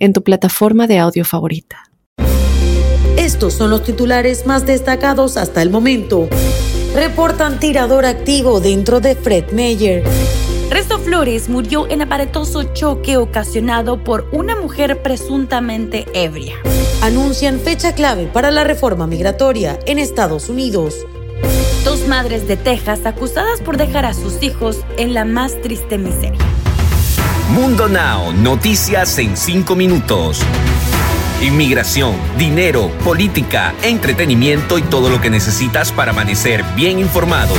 en tu plataforma de audio favorita. Estos son los titulares más destacados hasta el momento. Reportan tirador activo dentro de Fred Meyer. Resto Flores murió en aparatoso choque ocasionado por una mujer presuntamente ebria. Anuncian fecha clave para la reforma migratoria en Estados Unidos. Dos madres de Texas acusadas por dejar a sus hijos en la más triste miseria. Mundo Now, noticias en 5 minutos. Inmigración, dinero, política, entretenimiento y todo lo que necesitas para amanecer bien informado.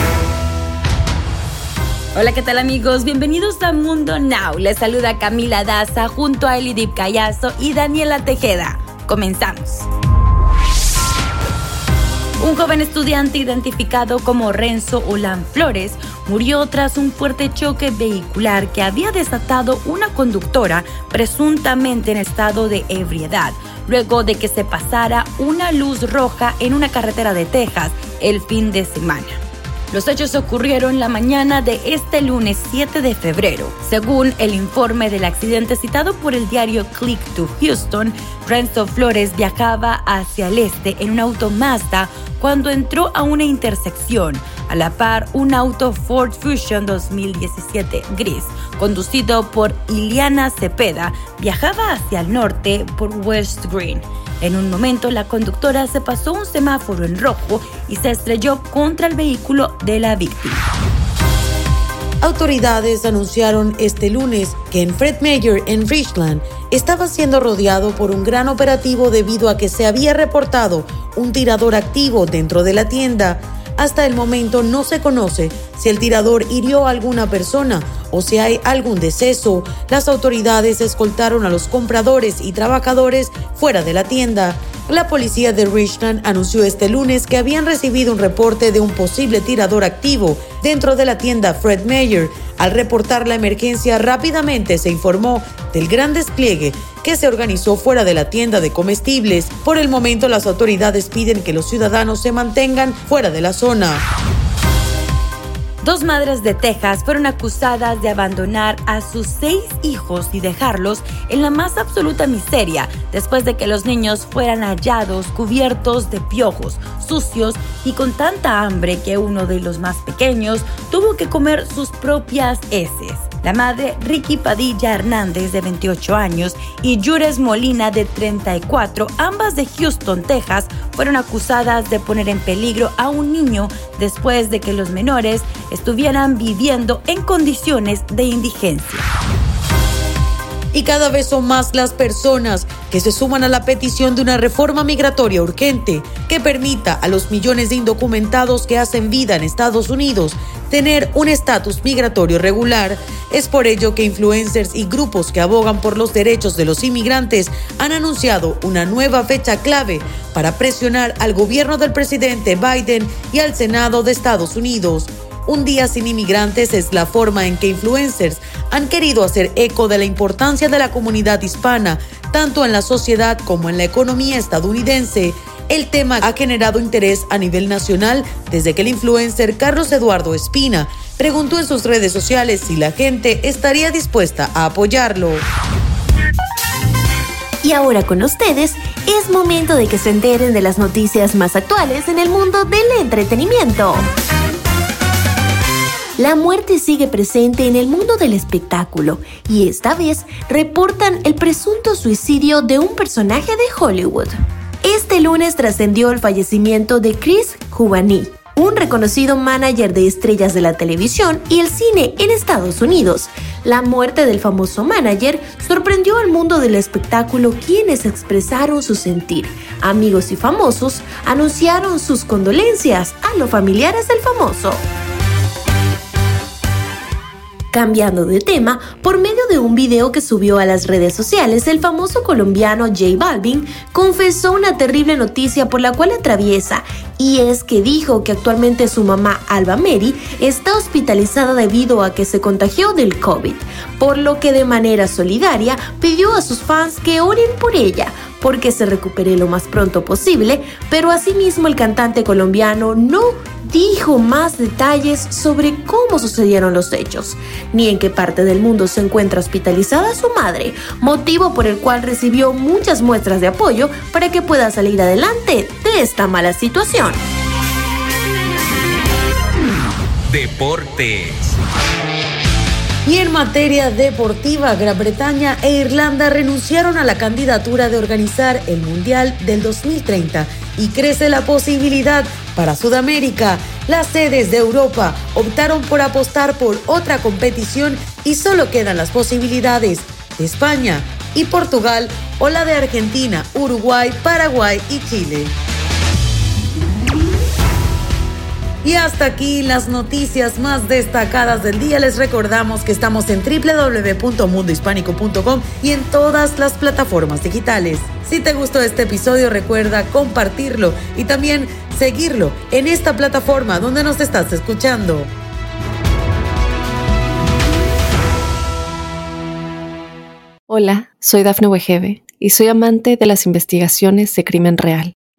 Hola, ¿qué tal amigos? Bienvenidos a Mundo Now. Les saluda Camila Daza junto a Elidip Callazo y Daniela Tejeda. Comenzamos. Un joven estudiante identificado como Renzo Olan Flores murió tras un fuerte choque vehicular que había desatado una conductora presuntamente en estado de ebriedad, luego de que se pasara una luz roja en una carretera de Texas el fin de semana. Los hechos ocurrieron la mañana de este lunes 7 de febrero. Según el informe del accidente citado por el diario Click to Houston, Renzo Flores viajaba hacia el este en un auto Mazda cuando entró a una intersección. A la par, un auto Ford Fusion 2017 gris, conducido por Iliana Cepeda, viajaba hacia el norte por West Green. En un momento, la conductora se pasó un semáforo en rojo y se estrelló contra el vehículo de la víctima. Autoridades anunciaron este lunes que en Fred Mayer, en Richland, estaba siendo rodeado por un gran operativo debido a que se había reportado un tirador activo dentro de la tienda. Hasta el momento no se conoce si el tirador hirió a alguna persona o si hay algún deceso. Las autoridades escoltaron a los compradores y trabajadores fuera de la tienda. La policía de Richland anunció este lunes que habían recibido un reporte de un posible tirador activo dentro de la tienda Fred Meyer. Al reportar la emergencia, rápidamente se informó del gran despliegue que se organizó fuera de la tienda de comestibles. Por el momento, las autoridades piden que los ciudadanos se mantengan fuera de la zona. Dos madres de Texas fueron acusadas de abandonar a sus seis hijos y dejarlos en la más absoluta miseria después de que los niños fueran hallados cubiertos de piojos, sucios y con tanta hambre que uno de los más pequeños tuvo que comer sus propias heces. La madre Ricky Padilla Hernández, de 28 años, y Yures Molina, de 34, ambas de Houston, Texas, fueron acusadas de poner en peligro a un niño después de que los menores estuvieran viviendo en condiciones de indigencia y cada vez son más las personas que se suman a la petición de una reforma migratoria urgente que permita a los millones de indocumentados que hacen vida en Estados Unidos tener un estatus migratorio regular. Es por ello que influencers y grupos que abogan por los derechos de los inmigrantes han anunciado una nueva fecha clave para presionar al gobierno del presidente Biden y al Senado de Estados Unidos. Un día sin inmigrantes es la forma en que influencers han querido hacer eco de la importancia de la comunidad hispana, tanto en la sociedad como en la economía estadounidense. El tema ha generado interés a nivel nacional desde que el influencer Carlos Eduardo Espina preguntó en sus redes sociales si la gente estaría dispuesta a apoyarlo. Y ahora con ustedes, es momento de que se enteren de las noticias más actuales en el mundo del entretenimiento. La muerte sigue presente en el mundo del espectáculo y esta vez reportan el presunto suicidio de un personaje de Hollywood. Este lunes trascendió el fallecimiento de Chris Juvani, un reconocido manager de estrellas de la televisión y el cine en Estados Unidos. La muerte del famoso manager sorprendió al mundo del espectáculo quienes expresaron su sentir. Amigos y famosos anunciaron sus condolencias a los familiares del famoso. Cambiando de tema, por medio de un video que subió a las redes sociales, el famoso colombiano J Balvin confesó una terrible noticia por la cual atraviesa, y es que dijo que actualmente su mamá Alba Mary está hospitalizada debido a que se contagió del COVID, por lo que de manera solidaria pidió a sus fans que oren por ella porque se recupere lo más pronto posible, pero asimismo el cantante colombiano no dijo más detalles sobre cómo sucedieron los hechos, ni en qué parte del mundo se encuentra hospitalizada su madre, motivo por el cual recibió muchas muestras de apoyo para que pueda salir adelante de esta mala situación. Deportes. Y en materia deportiva, Gran Bretaña e Irlanda renunciaron a la candidatura de organizar el Mundial del 2030 y crece la posibilidad para Sudamérica. Las sedes de Europa optaron por apostar por otra competición y solo quedan las posibilidades de España y Portugal o la de Argentina, Uruguay, Paraguay y Chile. Y hasta aquí las noticias más destacadas del día. Les recordamos que estamos en www.mundohispánico.com y en todas las plataformas digitales. Si te gustó este episodio, recuerda compartirlo y también seguirlo en esta plataforma donde nos estás escuchando. Hola, soy Dafne Wegebe y soy amante de las investigaciones de crimen real.